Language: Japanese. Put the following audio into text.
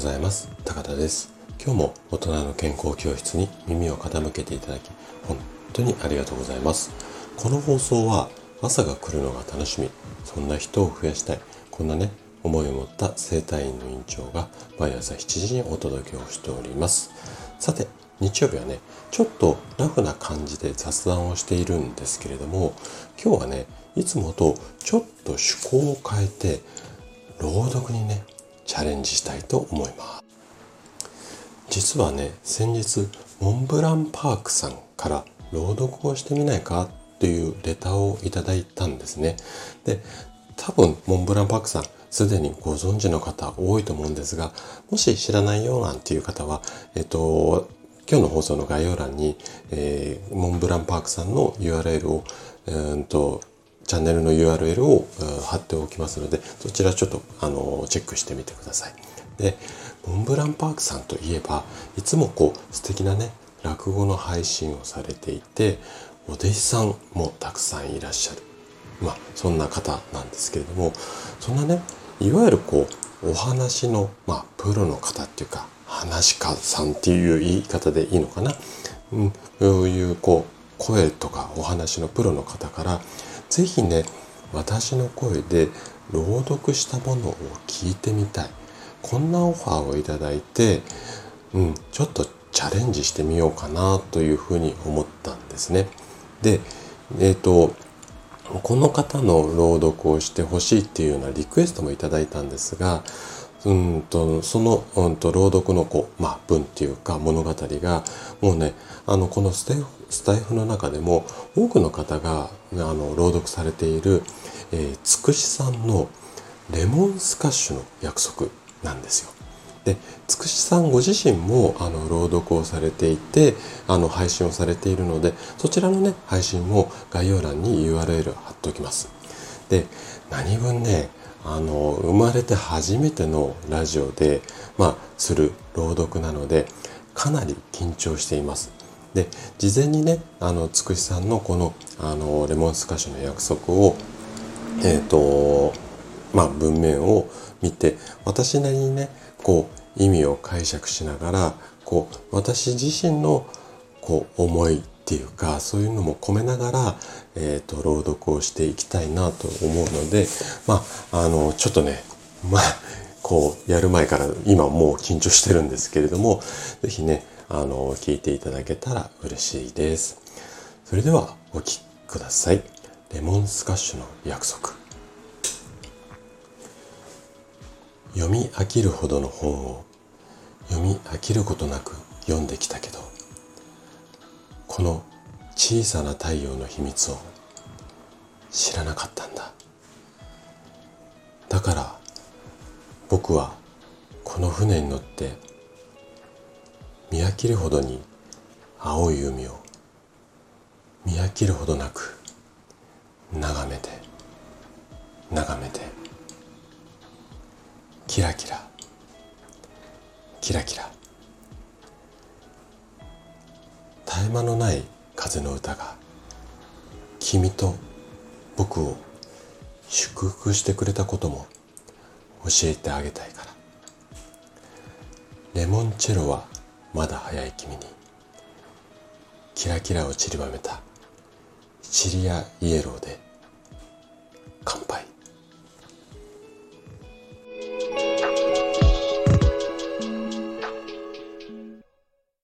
ございます。高田です。今日も大人の健康教室に耳を傾けていただき本当にありがとうございます。この放送は朝が来るのが楽しみ。そんな人を増やしたい。こんなね思いを持った生体院の院長が毎朝7時にお届けをしております。さて日曜日はねちょっとラフな感じで雑談をしているんですけれども今日はねいつもとちょっと趣向を変えて朗読にねチャレンジしたいと思います。実はね先日モンブランパークさんから朗読をしてみないかというレターをいただいたんですね。で多分モンブランパークさんすでにご存知の方多いと思うんですがもし知らないよなんていう方はえっと今日の放送の概要欄に、えー、モンブランパークさんの URL を、えー、とチャンネルの URL を貼っておきますので、そちらちょっとあのチェックしてみてください。で、モンブランパークさんといえば、いつもこう素敵なね、落語の配信をされていて、お弟子さんもたくさんいらっしゃる。まあ、そんな方なんですけれども、そんなね、いわゆるこう、お話の、まあ、プロの方っていうか、話家さんっていう言い方でいいのかな？うん、そういうこう、声とかお話のプロの方から是非ね私の声で朗読したものを聞いてみたいこんなオファーをいただいて、うん、ちょっとチャレンジしてみようかなというふうに思ったんですね。で、えっ、ー、とこの方の朗読をしてほしいっていうようなリクエストもいただいたんですがうんとその、うんと、朗読のこう、まあ、文っていうか物語がもうねあのこのステスタイフの中でも多くの方があの朗読されている、えー、つくしさんのレモンスカッシュの約束なんですよ。でつくしさんご自身もあの朗読をされていてあの配信をされているのでそちらのね配信も概要欄に URL 貼っておきます。で何分ねあの生まれて初めてのラジオで、まあ、する朗読なのでかなり緊張しています。で事前にねあのつくしさんのこのあのレモンスカッシュの約束をえっ、ー、とまあ文面を見て私なりにねこう意味を解釈しながらこう私自身のこう思いっていうかそういうのも込めながら、えーと、朗読をしていきたいなと思うのでまああのちょっとねまあこうやる前から今もう緊張してるんですけれども是非ねあの聞いていただけたら嬉しいです。それではお聴きください。レモンスカッシュの約束。読み飽きるほどの本を読み飽きることなく読んできたけどこの小さな太陽の秘密を知らなかったんだ。だから僕はこの船に乗って見飽きるほどに青い海を見飽きるほどなく眺めて眺めてキラキラキラキラ。絶え間のない風の歌が君と僕を祝福してくれたことも教えてあげたいから。レモンチェロはまだ早い君にキラキラを散りばめたシチリアイエローで乾杯。